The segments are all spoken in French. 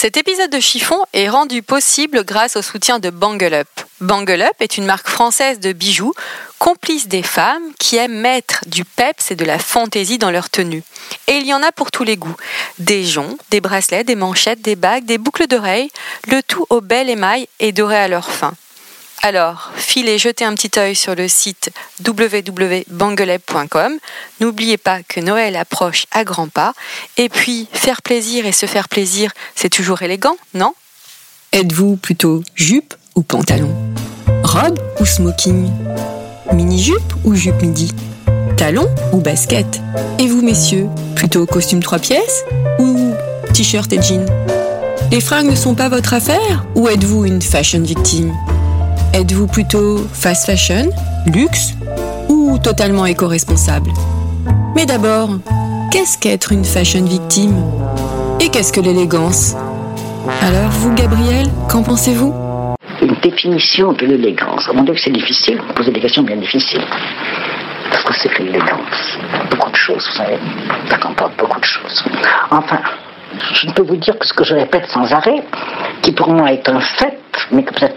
Cet épisode de chiffon est rendu possible grâce au soutien de Bangle Up. Bangle Up est une marque française de bijoux, complice des femmes qui aiment mettre du peps et de la fantaisie dans leur tenue. Et il y en a pour tous les goûts. Des joncs, des bracelets, des manchettes, des bagues, des boucles d'oreilles, le tout au bel émail et doré à leur fin. Alors, filez jeter un petit œil sur le site www.bangeleb.com. N'oubliez pas que Noël approche à grands pas. Et puis, faire plaisir et se faire plaisir, c'est toujours élégant, non? Êtes-vous plutôt jupe ou pantalon? Robe ou smoking? Mini-jupe ou jupe midi? Talon ou basket? Et vous, messieurs, plutôt costume trois pièces ou t-shirt et jean Les fringues ne sont pas votre affaire ou êtes-vous une fashion victime? Êtes-vous plutôt fast fashion, luxe ou totalement éco-responsable? Mais d'abord, qu'est-ce qu'être une fashion victime? Et qu'est-ce que l'élégance? Alors vous, Gabriel, qu'en pensez-vous? Une définition de l'élégance. Mon avis, c'est difficile? Vous posez des questions bien difficiles. Parce que c'est que l'élégance Beaucoup de choses, vous savez. Ça comporte beaucoup de choses. Enfin, je ne peux vous dire que ce que je répète sans arrêt, qui pour moi est un fait, mais que peut-être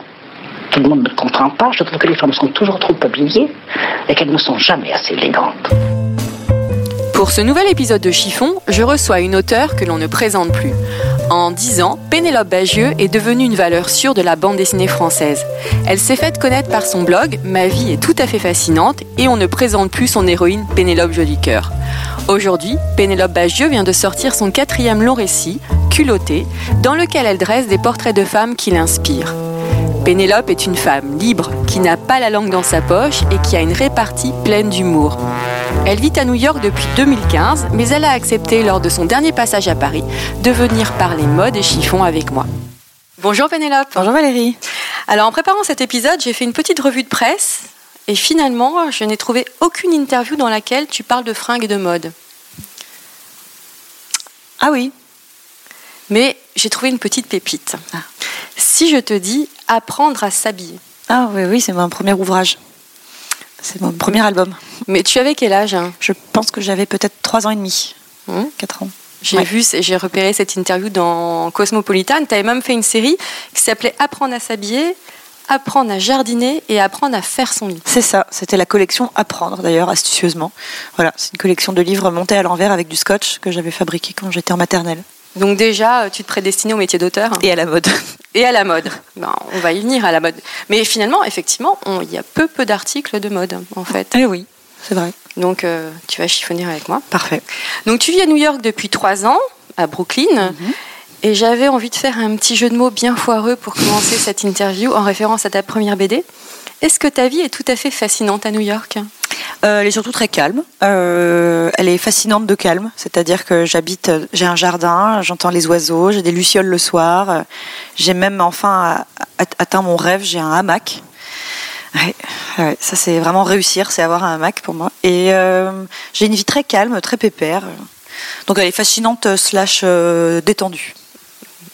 tout le monde ne comprend pas, je trouve que les femmes sont toujours trop habillées et qu'elles ne sont jamais assez élégantes. Pour ce nouvel épisode de Chiffon, je reçois une auteure que l'on ne présente plus. En 10 ans, Pénélope Bagieux est devenue une valeur sûre de la bande dessinée française. Elle s'est faite connaître par son blog Ma vie est tout à fait fascinante et on ne présente plus son héroïne Pénélope Jolicoeur. Aujourd'hui, Pénélope Bagieux vient de sortir son quatrième long récit, Culotté, dans lequel elle dresse des portraits de femmes qui l'inspirent. Pénélope est une femme libre qui n'a pas la langue dans sa poche et qui a une répartie pleine d'humour. Elle vit à New York depuis 2015, mais elle a accepté lors de son dernier passage à Paris de venir parler mode et chiffon avec moi. Bonjour Pénélope. Bonjour Valérie. Alors en préparant cet épisode, j'ai fait une petite revue de presse et finalement, je n'ai trouvé aucune interview dans laquelle tu parles de fringues et de mode. Ah oui. Mais j'ai trouvé une petite pépite. Si je te dis apprendre à s'habiller. Ah oui, oui, c'est mon premier ouvrage. C'est mon premier album. Mais tu avais quel âge hein? Je pense que j'avais peut-être 3 ans et demi. Hum 4 ans. J'ai Ouais. vu, j'ai repéré cette interview dans Cosmopolitan. Tu avais même fait une série qui s'appelait Apprendre à s'habiller, apprendre à jardiner et apprendre à faire son lit. C'est ça, c'était la collection Apprendre d'ailleurs, astucieusement. Voilà, c'est une collection de livres montés à l'envers avec du scotch que j'avais fabriqué quand j'étais en maternelle. Donc déjà, tu te prédestinais au métier d'auteur Et à la mode. et à la mode. Ben, on va y venir à la mode. Mais finalement, effectivement, il y a peu peu d'articles de mode en fait. Eh oui, c'est vrai. Donc euh, tu vas chiffonner avec moi. Parfait. Donc tu vis à New York depuis trois ans, à Brooklyn. Et j'avais envie de faire un petit jeu de mots bien foireux pour commencer cette interview en référence à ta première BD. Est-ce que ta vie est tout à fait fascinante à New York? Euh, elle est surtout très calme. Euh, elle est fascinante de calme, c'est-à-dire que j'habite, j'ai un jardin, j'entends les oiseaux, j'ai des lucioles le soir. J'ai même enfin atteint mon rêve, j'ai un hamac. Ouais, ouais, ça c'est vraiment réussir, c'est avoir un hamac pour moi. Et euh, j'ai une vie très calme, très pépère. Donc elle est fascinante slash détendue.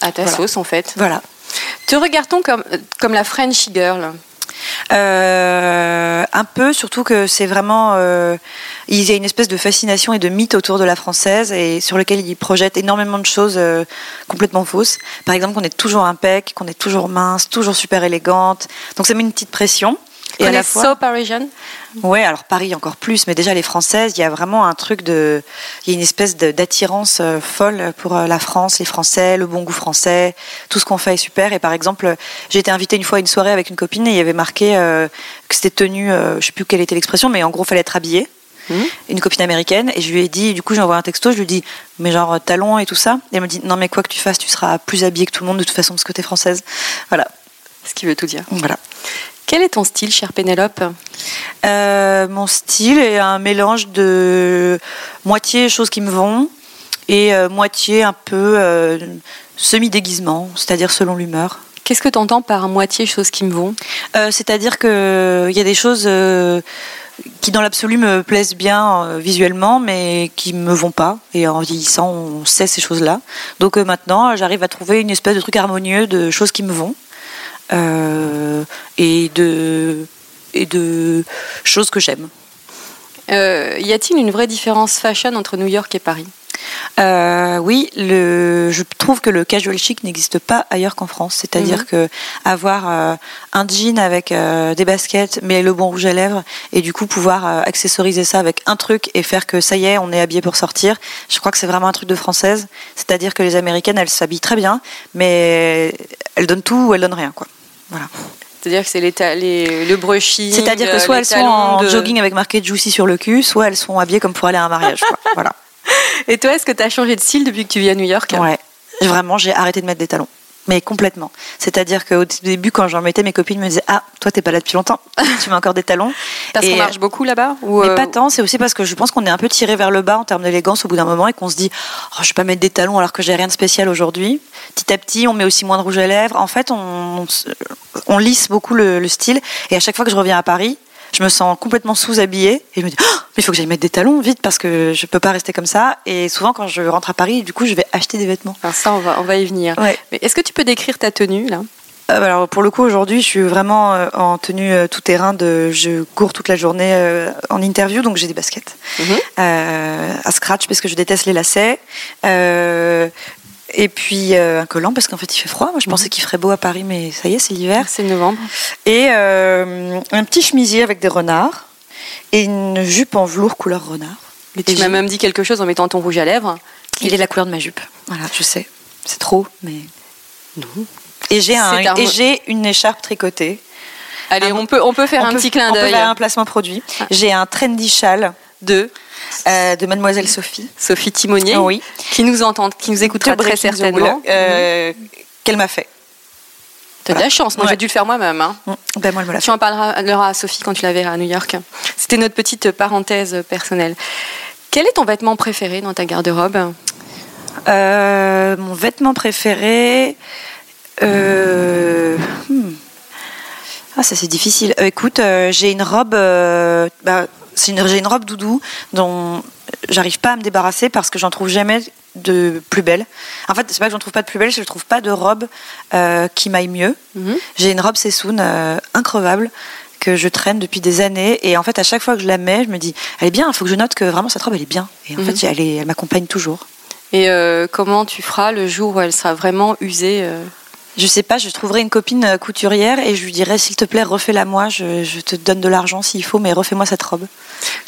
À ta Voilà. sauce en fait. Voilà. Te regarde-t-on comme, comme la Frenchy girl Euh, un peu, surtout que c'est vraiment. euh, il y a une espèce de fascination et de mythe autour de la française et sur lequel il projette énormément de choses euh, complètement fausses. Par exemple, qu'on est toujours impec, qu'on est toujours mince, toujours super élégante. Donc ça met une petite pression. Et à la fois. So Parisian Ouais, alors Paris encore plus, mais déjà les Françaises, il y a vraiment un truc de, il y a une espèce d'attirance euh, folle pour euh, la France, les Français, le bon goût français, tout ce qu'on fait est super. Et par exemple, j'ai été invitée une fois à une soirée avec une copine et il y avait marqué euh, que c'était tenu, euh, je sais plus quelle était l'expression, mais en gros fallait être habillé. Mhm. Une copine américaine et je lui ai dit, du coup j'ai envoyé un texto, je lui ai dit, mais genre talons et tout ça. Et elle me dit, non mais quoi que tu fasses, tu seras plus habillée que tout le monde de toute façon parce que t'es française. Voilà, Ce qui veut tout dire. voilà. Quel est ton style, chère Pénélope Euh, mon style est un mélange de moitié choses qui me vont et moitié un peu semi-déguisement, c'est-à-dire selon l'humeur. Qu'est-ce que tu entends par moitié choses qui me vont? C'est-à-dire qu'il y a des choses qui dans l'absolu me plaisent bien euh, visuellement, mais qui me vont pas. Et en vieillissant, on sait ces choses-là. Donc euh, maintenant, j'arrive à trouver une espèce de truc harmonieux de choses qui me vont euh, et de et de choses que j'aime. y a-t-il une vraie différence fashion entre New York et Paris? Euh, oui, le, je trouve que le casual chic n'existe pas ailleurs qu'en France. C'est-à-dire mhm. que avoir euh, un jean avec euh, des baskets, mais le bon rouge à lèvres, et du coup pouvoir accessoriser ça avec un truc et faire que ça y est, on est habillé pour sortir. Je crois que c'est vraiment un truc de française. C'est-à-dire que les américaines, elles s'habillent très bien, mais elles donnent tout ou elles donnent rien, quoi. Voilà. C'est-à-dire que c'est les, le brushing. C'est-à-dire que soit elles sont en jogging avec marqué juicy sur le cul, soit elles sont habillées comme pour aller à un mariage. Quoi. voilà. Et toi, est-ce que tu as changé de style depuis que tu vis à New York? Ouais, vraiment, j'ai arrêté de mettre des talons. Mais complètement. C'est-à-dire qu'au début, quand j'en mettais, mes copines me disaient Ah, toi, t'es pas là depuis longtemps, tu mets encore des talons. Parce qu'on marche beaucoup là-bas ou Mais euh, pas tant, c'est aussi parce que je pense qu'on est un peu tiré vers le bas en termes d'élégance au bout d'un moment et qu'on se dit oh, Je vais pas mettre des talons alors que j'ai rien de spécial aujourd'hui. Petit à petit, on met aussi moins de rouge à lèvres. En fait, on, on, lisse beaucoup le, le style. Et à chaque fois que je reviens à Paris, je me sens complètement sous-habillée et je me dis oh, mais il faut que j'aille mettre des talons vite parce que je peux pas rester comme ça. Et souvent quand je rentre à Paris du coup je vais acheter des vêtements. Alors ça on va on va y venir. Mais est-ce que tu peux décrire ta tenue là? Euh, alors pour le coup aujourd'hui je suis vraiment euh, en tenue euh, tout terrain de je cours toute la journée en interview donc j'ai des baskets. Mhm. à scratch parce que je déteste les lacets et puis euh, un collant parce qu'en fait il fait froid. Moi je pensais mhm. qu'il ferait beau à Paris, mais ça y est, c'est l'hiver. C'est novembre. Et euh, un petit chemisier avec des renards et une jupe en velours couleur renard. Mais tu m'as même dit quelque chose en mettant ton rouge à lèvres. Il est la couleur de ma jupe. Voilà, je sais. C'est trop, mais non. Et j'ai un, et j'ai une écharpe tricotée. Allez, on peut on peut faire un petit clin d'œil. On peut faire un placement produit. Ah. J'ai un trendy châle de euh, de Mademoiselle Sophie. Sophie Timonier, oui. qui nous entend, qui nous écoutera très certainement. Euh, qu'elle m'a fait. T'as de la chance, moi j'ai dû le faire moi-même. Hein. Mm. Ben, moi, tu en parleras à Sophie quand tu la verras à New York. C'était notre petite parenthèse personnelle. Quel est ton vêtement préféré dans ta garde-robe? Euh, Mon vêtement préféré. Hmm. Ah, ça c'est difficile. écoute, j'ai une robe. Bah, j'ai une robe doudou dont j'arrive pas à me débarrasser parce que j'en trouve jamais de plus belle. En fait, c'est pas que j'en trouve pas de plus belle, je trouve pas de robe euh, qui m'aille mieux. Mhm. J'ai une robe Sessoun euh, increvable que je traîne depuis des années et en fait à chaque fois que je la mets, je me dis elle est bien, il faut que je note que vraiment cette robe elle est bien et en mhm. fait elle, elle m'accompagne toujours. Et euh, comment tu feras le jour où elle sera vraiment usée je sais pas, je trouverai une copine euh, couturière et je lui dirai s'il te plaît, refais-la moi, je, te donne de l'argent s'il faut, mais refais-moi cette robe.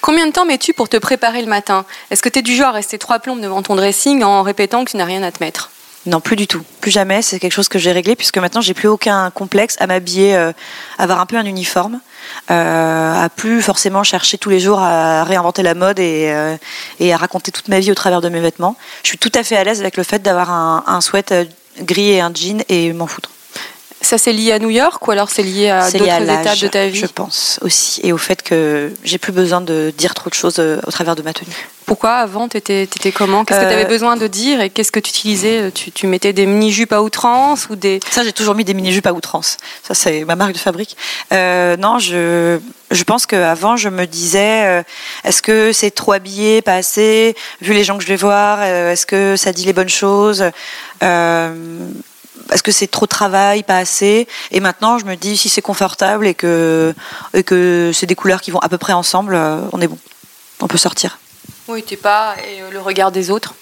Combien de temps mets-tu pour te préparer le matin? Est-ce que tu es du genre à rester trois plombes devant ton dressing en répétant que tu n'as rien à te mettre? Non, plus du tout. Plus jamais. C'est quelque chose que j'ai réglé puisque maintenant j'ai plus aucun complexe à m'habiller, euh, avoir un peu un uniforme, euh, à plus forcément chercher tous les jours à réinventer la mode et, et, à raconter toute ma vie au travers de mes vêtements. Je suis tout à fait à l'aise avec le fait d'avoir un, un sweat griller un jean et m'en foutre. Ça c'est lié à New York ou alors c'est lié à d'autres étapes de ta vie Je pense aussi et au fait que j'ai plus besoin de dire trop de choses euh, au travers de ma tenue. Pourquoi avant tu étais, comment? Qu'est-ce que tu avais euh, besoin de dire et qu'est-ce que tu utilisais? Tu, mettais des mini-jupes à outrance ou des Ça j'ai toujours mis des mini-jupes à outrance. Ça c'est ma marque de fabrique. Euh, non, je je pense qu'avant je me disais est-ce que c'est trop habillé, pas assez? Vu les gens que je vais voir, est-ce que ça dit les bonnes choses? Est-ce que c'est trop de travail, pas assez Et maintenant, je me dis si c'est confortable et que, et que c'est des couleurs qui vont à peu près ensemble, euh, on est bon. On peut sortir. Oui, t'es pas et euh, le regard des autres.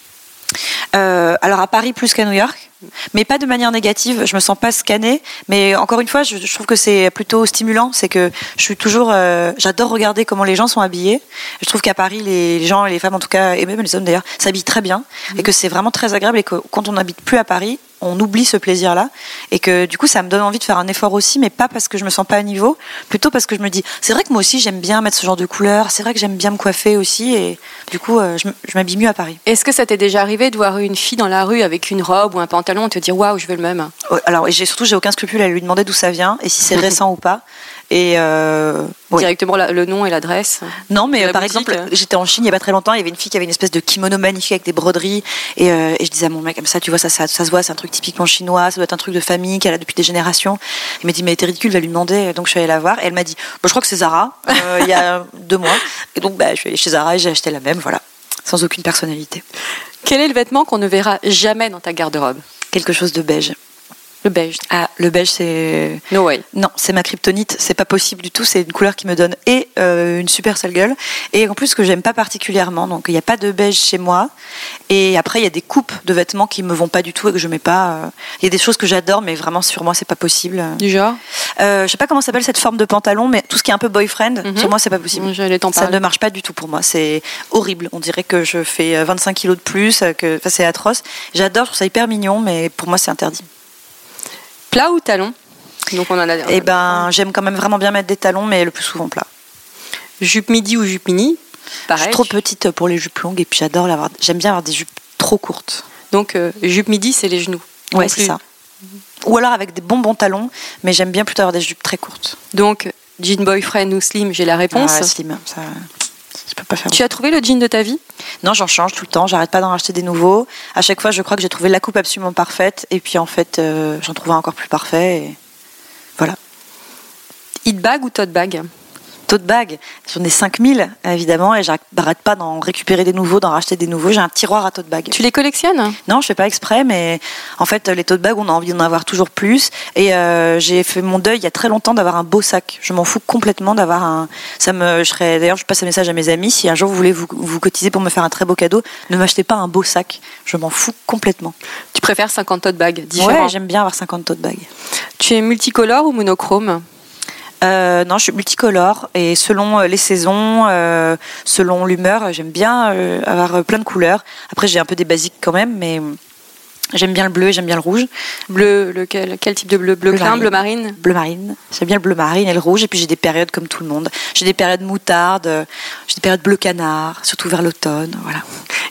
Euh, alors à Paris plus qu'à New York, mais pas de manière négative. Je me sens pas scannée, mais encore une fois, je, trouve que c'est plutôt stimulant. C'est que je suis toujours, j'adore regarder comment les gens sont habillés. Je trouve qu'à Paris, les gens et les femmes en tout cas, et même les hommes d'ailleurs, s'habillent très bien, et que c'est vraiment très agréable. Et que quand on n'habite plus à Paris, on oublie ce plaisir-là et que du coup ça me donne envie de faire un effort aussi, mais pas parce que je me sens pas à niveau, plutôt parce que je me dis c'est vrai que moi aussi j'aime bien mettre ce genre de couleurs, c'est vrai que j'aime bien me coiffer aussi et du coup euh, je, m'habille mieux à Paris. Est-ce que ça t'est déjà arrivé de voir une fille dans la rue avec une robe ou un pantalon et te dire waouh je veux le même? Alors j'ai surtout j'ai aucun scrupule à lui demander d'où ça vient et si c'est récent ou pas. Et euh, oui. Directement la- le nom et l'adresse. Non, mais euh, par boutique, exemple, euh. j'étais en Chine il y a pas très longtemps. Il y avait une fille qui avait une espèce de kimono magnifique avec des broderies. Et, euh, et je disais à mon mec, comme ça, tu vois, ça, ça, ça se voit, c'est un truc typiquement chinois. Ça doit être un truc de famille qu'elle a depuis des générations. Il m'a dit, mais t'es ridicule, va lui demander. Donc je suis allée la voir. Et elle m'a dit, Bah, je crois que c'est Zara. il y a deux mois. Et donc, bah, je suis allée chez Zara et j'ai acheté la même. Voilà, sans aucune personnalité. Quel est le vêtement qu'on ne verra jamais dans ta garde-robe? Quelque chose de beige. Le beige. Ah, le beige, c'est No way. Non, c'est ma kryptonite, c'est pas possible du tout, c'est une couleur qui me donne et euh, une super sale gueule et en plus que j'aime pas particulièrement, donc il n'y a pas de beige chez moi et après il y a des coupes de vêtements qui me vont pas du tout et que je mets pas. euh, Il y a des choses que j'adore mais vraiment sur moi c'est pas possible. Du genre? Euh, je sais pas comment s'appelle cette forme de pantalon mais tout ce qui est un peu boyfriend, Mhm. sur moi c'est pas possible. J'allais t'en Ça ne marche pas du tout pour moi, c'est horrible. On dirait que je fais euh, 25 kilos de plus, euh, que enfin, c'est atroce. J'adore, je trouve ça hyper mignon mais pour moi c'est interdit. Plat ou talon Donc on en a. Et ben j'aime quand même vraiment bien mettre des talons mais le plus souvent plat. Jupe midi ou jupe mini? Je Pareil. suis trop petite pour les jupes longues et puis j'adore l'avoir. J'aime bien avoir des jupes trop courtes. Donc euh, jupe midi, c'est les genoux. Ouais, c'est ça. Ou alors avec des bons bons talons, mais j'aime bien plutôt avoir des jupes très courtes. Donc jean boyfriend ou slim, j'ai la réponse. Ah, slim, ça, je peux pas faire. Tu as trouvé le jean de ta vie? Non, j'en change tout le temps. J'arrête pas d'en racheter des nouveaux. À chaque fois, je crois que j'ai trouvé la coupe absolument parfaite, et puis en fait, euh, j'en trouve un encore plus parfait. Et... Voilà. Hit bag ou tote bag? Tote bag, j'en ai 5000 évidemment, et j'arrête pas d'en récupérer des nouveaux, d'en racheter des nouveaux. J'ai un tiroir à tote bag. Tu les collectionnes? Non, je fais pas exprès, mais en fait, les tote bags, on a envie d'en avoir toujours plus. Et euh, j'ai fait mon deuil il y a très longtemps d'avoir un beau sac. Je m'en fous complètement d'avoir un. Ça me. Je serais. D'ailleurs, je passe un message à mes amis. Si un jour vous voulez vous, vous cotiser pour me faire un très beau cadeau, ne m'achetez pas un beau sac. Je m'en fous complètement. Tu préfères 50 tote bags différents Ouais, j'aime bien avoir 50 tote bags. Tu es multicolore ou monochrome? Euh, non, je suis multicolore et selon euh, les saisons, euh, selon l'humeur, j'aime bien euh, avoir euh, plein de couleurs. Après, j'ai un peu des basiques quand même, mais j'aime bien le bleu, et j'aime bien le rouge. Bleu, lequel Quel type de bleu? Bleu Bleu marine. bleu marine? Bleu marine. J'aime bien le bleu marine et le rouge. Et puis j'ai des périodes comme tout le monde. J'ai des périodes moutarde, euh, j'ai des périodes bleu canard, surtout vers l'automne. Voilà.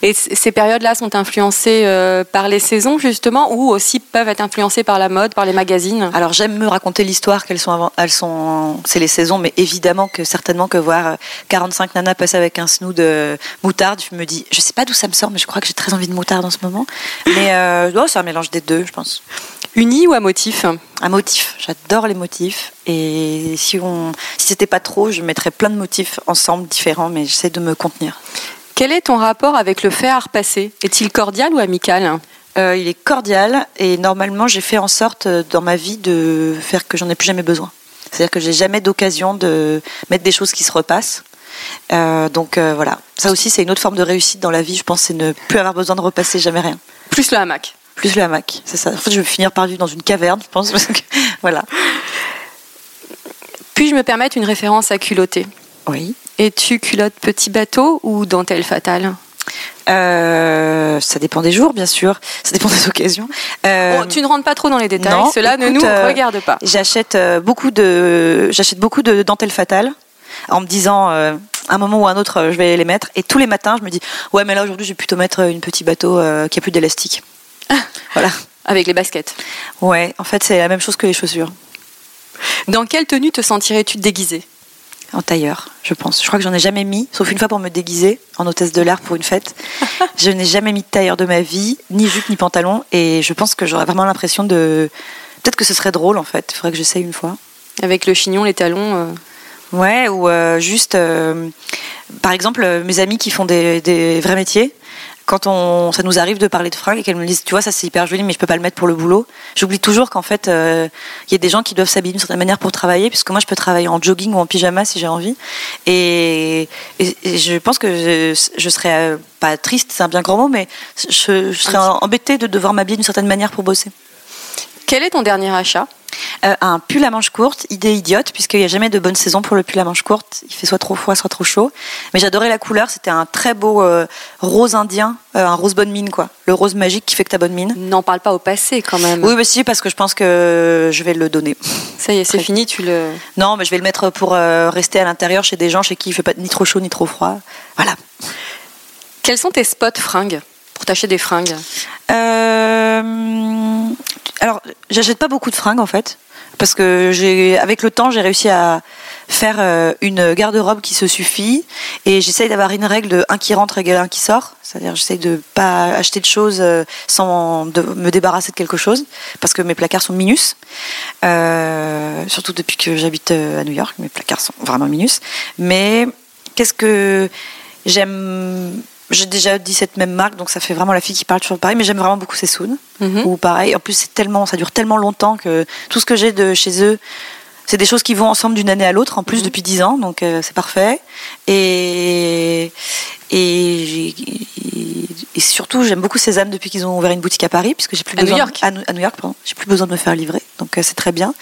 Et ces périodes-là sont influencées euh, par les saisons, justement, ou aussi peuvent être influencées par la mode, par les magazines? Alors j'aime me raconter l'histoire qu'elles sont avant, elles sont, c'est les saisons, mais évidemment que certainement que voir euh, 45 nanas passer avec un snood de moutarde, je me dis, je sais pas d'où ça me sort, mais je crois que j'ai très envie de moutarde en ce moment. Mais euh, oh, c'est un mélange des deux, je pense. Uni ou à motif Un motif, j'adore les motifs. Et si on, si c'était pas trop, je mettrais plein de motifs ensemble différents, mais j'essaie de me contenir. Quel est ton rapport avec le fait à repasser Est-il cordial ou amical? Euh, il est cordial et normalement j'ai fait en sorte euh, dans ma vie de faire que j'en ai plus jamais besoin. C'est-à-dire que j'ai jamais d'occasion de mettre des choses qui se repassent. Euh, donc euh, voilà, ça aussi c'est une autre forme de réussite dans la vie. Je pense c'est ne plus avoir besoin de repasser jamais rien. Plus le hamac. Plus le hamac, c'est ça. En fait, je vais finir par vivre dans une caverne, je pense. parce que- voilà. Puis-je me permettre une référence à culotté? Oui. Es-tu culotte petit bateau ou dentelle fatale? Euh, ça dépend des jours, bien sûr. Ça dépend des occasions. Euh, Oh, Tu ne rentres pas trop dans les détails, non, cela ne nous euh, regarde pas. J'achète beaucoup de j'achète beaucoup de dentelles fatales en me disant à un moment ou à un autre je vais les mettre et tous les matins je me dis ouais mais là aujourd'hui je vais plutôt mettre une petit bateau qui a plus d'élastique. Voilà. Avec les baskets. Ouais, en fait c'est la même chose que les chaussures Dans quelle tenue te sentirais-tu déguisée? En tailleur, je pense. Je crois que j'en ai jamais mis sauf une fois pour me déguiser en hôtesse de l'air pour une fête. je n'ai jamais mis de tailleur de ma vie, ni jupe ni pantalon et je pense que j'aurais vraiment l'impression de peut-être que ce serait drôle en fait, il faudrait que j'essaye une fois. Avec le chignon, les talons euh, Ouais, ou euh, juste, euh, par exemple, euh, mes amis qui font des, des vrais métiers, quand on, ça nous arrive de parler de fringues et qu'elles me disent, tu vois, ça c'est hyper joli, mais je peux pas le mettre pour le boulot. J'oublie toujours qu'en fait, euh, il y a des gens qui doivent s'habiller d'une certaine manière pour travailler, puisque moi je peux travailler en jogging ou en pyjama si j'ai envie. Et, et- et je pense que je, je serais euh, pas triste, c'est un bien grand mot, mais je, je serais embêtée de devoir m'habiller d'une certaine manière pour bosser. Quel est ton dernier achat? Euh, un pull à manches courtes, idée idiote, puisqu'il n'y a jamais de bonne saison pour le pull à manches courtes. Il fait soit trop froid, soit trop chaud. Mais j'adorais la couleur, c'était un très beau euh, rose indien, euh, un rose bonne mine, quoi. Le rose magique qui fait que t'as bonne mine. N'en parle pas au passé quand même. Oui, mais si, parce que je pense que je vais le donner. Ça y est, c'est fini, tu le. Non, mais je vais le mettre pour rester à l'intérieur chez des gens chez qui il fait pas ni trop chaud ni trop froid. Voilà. Quels sont tes spots fringues? Pour t'acheter des fringues Euh, alors, j'achète pas beaucoup de fringues en fait. parce que j'ai, avec le temps, j'ai réussi à faire euh, une garde-robe qui se suffit et j'essaye d'avoir une règle de un qui rentre égale un qui sort. C'est-à-dire, j'essaye de pas acheter de choses euh, sans de me débarrasser de quelque chose parce que mes placards sont minus. Surtout depuis que j'habite à New York, mes placards sont vraiment minus. Mais qu'est-ce que j'aime j'ai déjà dit cette même marque, donc ça fait vraiment la fille qui parle toujours pareil, mais j'aime vraiment beaucoup ces Soon. Mhm. Ou pareil, en plus c'est tellement, ça dure tellement longtemps que tout ce que j'ai de chez eux, c'est des choses qui vont ensemble d'une année à l'autre, en plus Mhm. depuis 10 ans, donc euh, c'est parfait. Et et, et surtout j'aime beaucoup Sésame depuis qu'ils ont ouvert une boutique à Paris, puisque j'ai plus À New York. à New York, pardon, j'ai plus besoin de me faire livrer, donc euh, c'est très bien.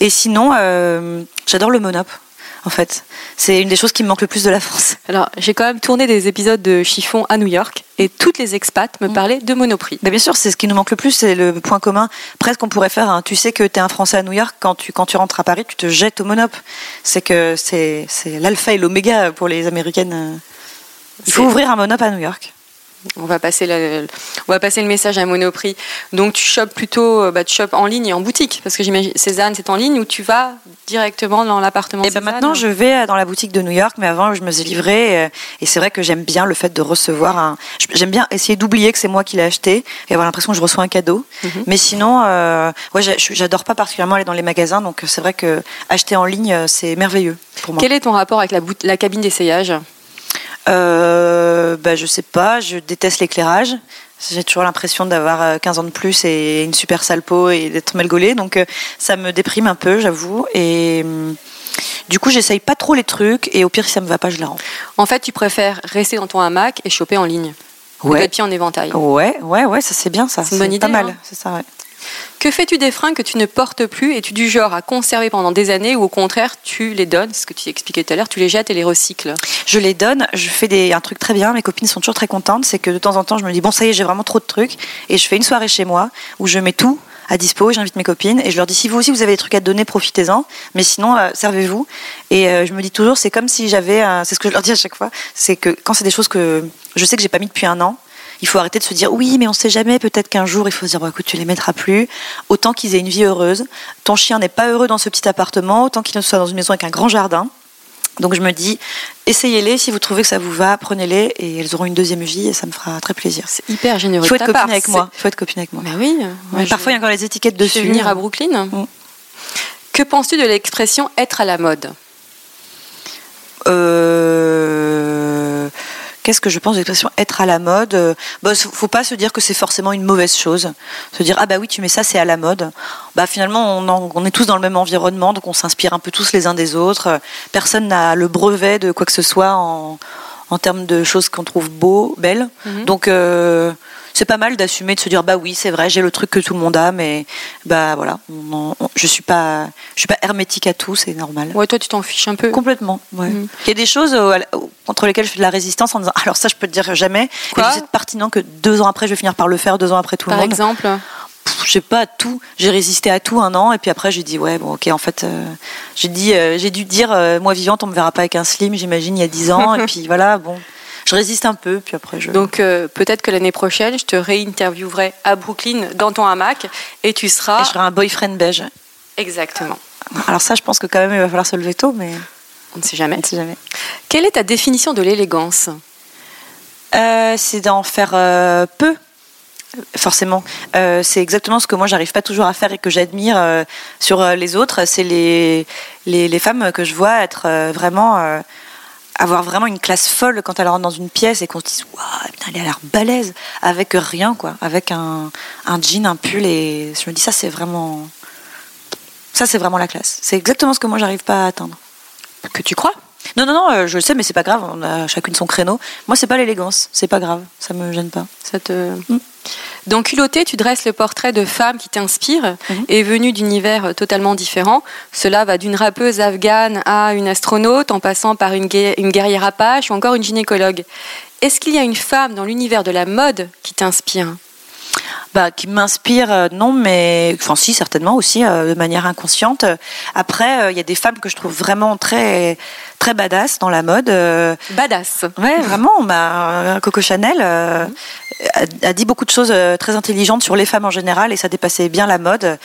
Et sinon, euh, j'adore le Monop. En fait, c'est une des choses qui me manque le plus de la France. Alors, j'ai quand même tourné des épisodes de chiffon à New York et toutes les expats me parlaient de Monoprix. Bah, bien sûr, c'est ce qui nous manque le plus, c'est le point commun. Presque, on pourrait faire. un- tu sais que tu es un Français à New York, quand tu, quand tu rentres à Paris, tu te jettes au monop. C'est que c'est l'alpha et l'oméga pour les Américaines. Il faut ouvrir un monop à New York. On va passer le, on va passer le message à Monoprix. Donc, tu chopes plutôt, euh, bah, tu chopes en ligne et en boutique parce que j'imagine Cézanne, c'est en ligne ou tu vas directement dans l'appartement. Et ben Cézanne maintenant, je vais dans la boutique de New York, mais avant, je me suis livrée. euh, Et c'est vrai que j'aime bien le fait de recevoir un. J'aime bien essayer d'oublier que c'est moi qui l'ai acheté et avoir l'impression que je reçois un cadeau. Mhm. Mais sinon, euh, ouais, j'adore pas particulièrement aller dans les magasins, donc c'est vrai que acheter en ligne, euh, c'est merveilleux pour moi. Quel est ton rapport avec la, la cabine d'essayage? Euh, bah, je sais pas, je déteste l'éclairage. J'ai toujours l'impression d'avoir euh, 15 ans de plus et une super sale peau et d'être mal gaulée. Donc euh, ça me déprime un peu, j'avoue. Et hum, du coup, j'essaye pas trop les trucs. Et au pire, si ça me va pas, je la rends. En fait, tu préfères rester dans ton hamac et choper en ligne. Ouais. Les pieds en éventail. Ouais, ouais, ouais, ça c'est bien ça. C'est pas mal, hein. c'est ça, ouais. Que fais-tu des fringues que tu ne portes plus et tu du genre à conserver pendant des années ou au contraire tu les donnes, ce que tu expliquais tout à l'heure, tu les jettes et les recycles? Je les donne, je fais des, un truc très bien, mes copines sont toujours très contentes, c'est que de temps en temps je me dis bon ça y est j'ai vraiment trop de trucs et je fais une soirée chez moi où je mets tout à dispo, j'invite mes copines et je leur dis si vous aussi vous avez des trucs à donner profitez-en, mais sinon euh, servez-vous. Et euh, je me dis toujours c'est comme si j'avais, c'est ce que je leur dis à chaque fois, c'est que quand c'est des choses que je sais que j'ai pas mis depuis un an, il faut arrêter de se dire oui, mais on sait jamais, peut-être qu'un jour il faut se dire bon, écoute, tu les mettras plus. Autant qu'ils aient une vie heureuse. Ton chien n'est pas heureux dans ce petit appartement, autant qu'il soit dans une maison avec un grand jardin. Donc je me dis, essayez-les, si vous trouvez que ça vous va, prenez-les et elles auront une deuxième vie et ça me fera très plaisir. C'est hyper généreux Il faut être copine part. avec moi. Il faut être copine avec moi. Mais oui. moi, Ouais, je- Parfois il y a encore les étiquettes je dessus. vais venir à Brooklyn. Mm. Que penses-tu de l'expression être à la mode? Euh, Qu'est-ce que je pense de l'expression être à la mode Euh, bah, Faut pas se dire que c'est forcément une mauvaise chose. Se dire ah bah oui tu mets ça c'est à la mode. Bah finalement on, en- on est tous dans le même environnement donc on s'inspire un peu tous les uns des autres. Personne n'a le brevet de quoi que ce soit en, en termes de choses qu'on trouve beau, belles. Mhm. Donc euh, c'est pas mal d'assumer de se dire bah oui c'est vrai j'ai le truc que tout le monde a mais bah voilà on en- on- je suis pas je suis pas hermétique à tout c'est normal. Ouais, toi tu t'en fiches un peu. Complètement. ouais. Mhm. Il y a des choses contre lesquelles je fais de la résistance en disant alors ça je peux te dire jamais. Quoi sais pertinent que deux ans après je vais finir par le faire, deux ans après tout Par le monde. exemple, Pff, je sais pas tout. J'ai résisté à tout un an et puis après j'ai dit ouais bon ok en fait euh, j'ai dit euh, j'ai dû dire euh, moi vivante on me verra pas avec un slim j'imagine il y a dix ans et puis voilà bon je résiste un peu puis après je. donc euh, peut-être que l'année prochaine je te réinterviewerai à Brooklyn dans ton hamac et tu seras Et je ferai un boyfriend beige. exactement. Alors ça je pense que quand même il va falloir se lever tôt mais On ne sait jamais. on ne sait jamais. Quelle est ta définition de l'élégance? Euh, c'est d'en faire euh, peu. Forcément, Euh, c'est exactement ce que moi j'arrive pas toujours à faire et que j'admire sur les autres. C'est les, les les femmes que je vois être vraiment avoir vraiment une classe folle quand elles rentrent dans une pièce et qu'on se dise waouh putain elle a l'air balèze avec rien quoi, avec un un jean, un pull et je me dis ça c'est vraiment ça c'est vraiment la classe. C'est exactement ce que moi j'arrive pas à atteindre. Que tu crois? Non, non, non, euh, je le sais, mais c'est pas grave, on a chacune son créneau. Moi, c'est pas l'élégance, c'est pas grave, ça me gêne pas. Ça te... Mm. Dans Culotté, tu dresses le portrait de femmes qui t'inspirent Mhm. et venues d'univers totalement différents. Cela va d'une rappeuse afghane à une astronaute, en passant par une, une guerrière apache ou encore une gynécologue. Est-ce qu'il y a une femme dans l'univers de la mode qui t'inspire? Bah, qui m'inspire, euh, non, mais enfin si certainement aussi euh, de manière inconsciente. Après, euh, il y a des femmes que je trouve vraiment très très badass dans la mode. Badass. Ouais, vraiment. Bah, Coco Chanel a, a dit beaucoup de choses très intelligentes sur les femmes en général et ça dépassait bien la mode.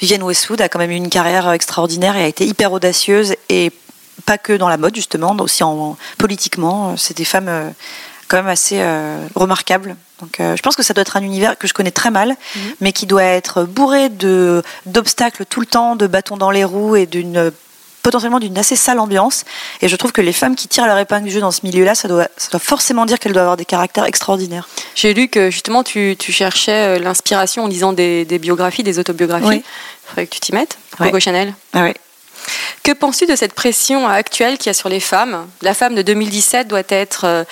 Vivienne Westwood a quand même eu une carrière extraordinaire et a été hyper audacieuse et pas que dans la mode justement, aussi en politiquement. C'est des femmes quand même assez remarquables. Donc, je pense que ça doit être un univers que je connais très mal, mhm. mais qui doit être bourré de d'obstacles tout le temps, de bâtons dans les roues et d'une potentiellement d'une assez sale ambiance. Et je trouve que les femmes qui tirent leur épingle du jeu dans ce milieu-là, ça doit, ça doit forcément dire qu'elles doivent avoir des caractères extraordinaires. J'ai lu que justement tu, tu cherchais euh, l'inspiration en lisant des, des, biographies, des autobiographies. Il faudrait que tu t'y mettes. Coco Chanel. Ah oui. Que penses-tu de cette pression actuelle qu'il y a sur les femmes? La femme de 2017 doit être euh,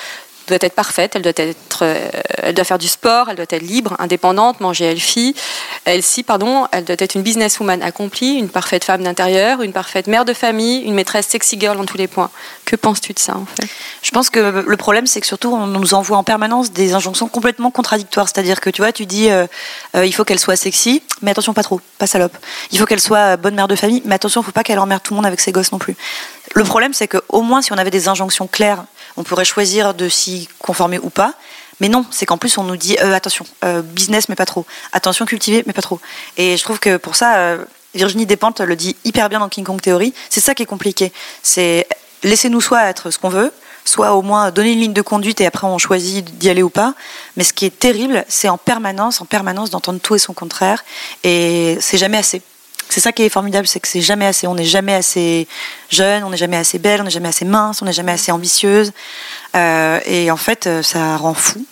doit être parfaite, elle doit être, euh, elle doit faire du sport, elle doit être libre, indépendante, manger healthy. Elle si pardon, elle doit être une businesswoman accomplie, une parfaite femme d'intérieur, une parfaite mère de famille, une maîtresse sexy girl en tous les points. Que penses-tu de ça en fait? Je pense que le problème c'est que surtout on nous envoie en permanence des injonctions complètement contradictoires, c'est-à-dire que tu vois, tu dis euh, euh, il faut qu'elle soit sexy, mais attention pas trop, pas salope. Il faut qu'elle soit bonne mère de famille, mais attention, faut pas qu'elle emmerde tout le monde avec ses gosses non plus. Le problème, c'est qu'au moins, si on avait des injonctions claires, on pourrait choisir de s'y conformer ou pas. Mais non, c'est qu'en plus, on nous dit euh, attention, euh, business, mais pas trop. Attention, cultiver, mais pas trop. Et je trouve que pour ça, euh, Virginie Despentes le dit hyper bien dans King Kong Theory. C'est ça qui est compliqué. C'est laissez-nous soit être ce qu'on veut, soit au moins donner une ligne de conduite et après on choisit d'y aller ou pas. Mais ce qui est terrible, c'est en permanence, en permanence d'entendre tout et son contraire. Et c'est jamais assez. C'est ça qui est formidable, c'est que c'est jamais assez. On n'est jamais assez jeune, on n'est jamais assez belle, on n'est jamais assez mince, on n'est jamais assez ambitieuse. Euh, et en fait, euh, ça rend fou.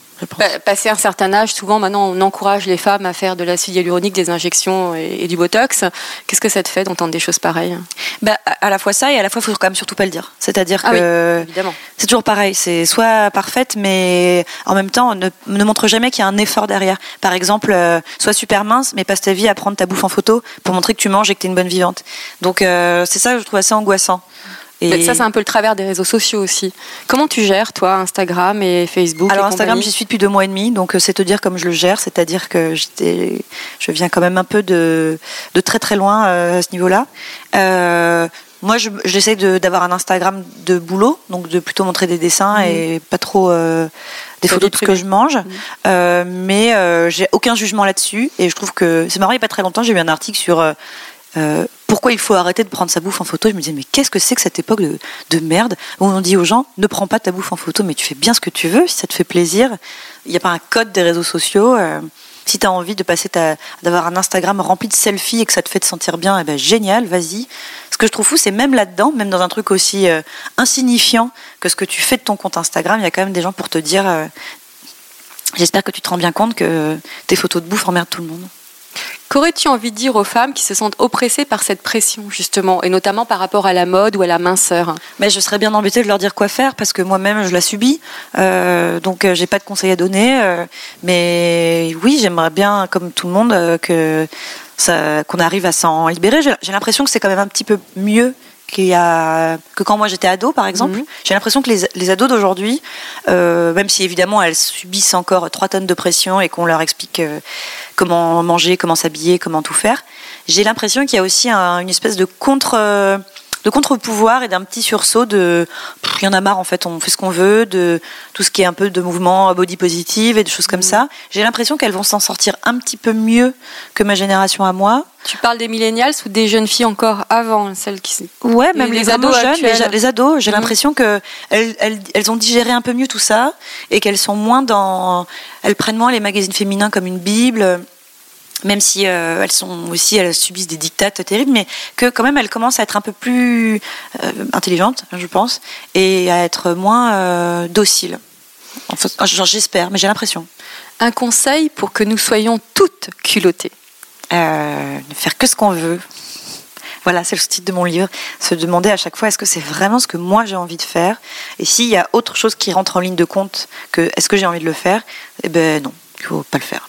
Passer un certain âge, souvent maintenant on encourage les femmes à faire de l'acide hyaluronique, des injections et, du botox. Qu'est-ce que ça te fait d'entendre des choses pareilles? Bah, À la fois ça et à la fois il faut quand même surtout pas le dire. C'est-à-dire ah que c'est toujours pareil, c'est soit parfaite mais en même temps ne, ne montre jamais qu'il y a un effort derrière. Par exemple, euh, sois super mince mais passe ta vie à prendre ta bouffe en photo pour montrer que tu manges et que tu es une bonne vivante. Donc euh, c'est ça que je trouve assez angoissant. Et... Ça, c'est un peu le travers des réseaux sociaux aussi. Comment tu gères, toi, Instagram et Facebook Alors, Instagram, j'y suis depuis deux mois et demi, donc euh, c'est te dire comme je le gère, c'est-à-dire que je viens quand même un peu de, de très très loin euh, à ce niveau-là. Euh, moi, j'essaie d'avoir un Instagram de boulot, donc de plutôt montrer des dessins mmh. et pas trop des photos de ce que je mange. Mmh. mais j'ai aucun jugement là-dessus et je trouve que c'est marrant. Il n'y a pas très longtemps, j'ai eu un article sur euh, pourquoi il faut arrêter de prendre sa bouffe en photo Je me disais, mais qu'est-ce que c'est que cette époque de, merde où on dit aux gens, ne prends pas ta bouffe en photo, mais tu fais bien ce que tu veux, si ça te fait plaisir. Il n'y a pas un code des réseaux sociaux. Euh, si tu as envie de passer d'avoir un Instagram rempli de selfies et que ça te fait te sentir bien, eh ben génial, vas-y. Ce que je trouve fou, c'est même là-dedans, même dans un truc aussi euh, insignifiant que ce que tu fais de ton compte Instagram, il y a quand même des gens pour te dire J'espère que tu te rends bien compte que tes photos de bouffe emmerdent tout le monde. Qu'aurais-tu envie de dire aux femmes qui se sentent oppressées par cette pression, justement, et notamment par rapport à la mode ou à la minceur? Mais Je serais bien embêtée de leur dire quoi faire, parce que moi-même, je la subis. Euh, donc, euh, j'ai pas de conseils à donner. Euh, mais oui, j'aimerais bien, comme tout le monde, que qu'on arrive à s'en libérer. J'ai l'impression que c'est quand même un petit peu mieux qu'il y a que quand moi j'étais ado par exemple. Mhm. J'ai l'impression que les, les ados d'aujourd'hui, euh, même si évidemment elles subissent encore trois tonnes de pression et qu'on leur explique euh, comment manger, comment s'habiller, comment tout faire, j'ai l'impression qu'il y a aussi une espèce de contre de contre-pouvoir et d'un petit sursaut de il y en a marre en fait, on fait ce qu'on veut, de tout ce qui est un peu de mouvement body positive et de choses comme mhm. ça. J'ai l'impression qu'elles vont s'en sortir un petit peu mieux que ma génération à moi. Tu parles des millennials ou des jeunes filles encore avant celles qui Ouais, même les, ados jeunes, les, ados, j'ai mhm. l'impression que elles, elles, ont digéré un peu mieux tout ça et qu'elles sont moins dans elles prennent moins les magazines féminins comme une bible même si euh, elles sont aussi elles subissent des dictates terribles, mais que quand même elles commencent à être un peu plus euh, intelligentes, je pense, et à être moins euh, dociles. j'espère, mais j'ai l'impression. Un conseil pour que nous soyons toutes culottées. ne faire que ce qu'on veut. Voilà, c'est le titre de mon livre. Se demander à chaque fois est-ce que c'est vraiment ce que moi j'ai envie de faire? Et s'il y a autre chose qui rentre en ligne de compte que est-ce que j'ai envie de le faire? Eh ben non, il faut pas le faire.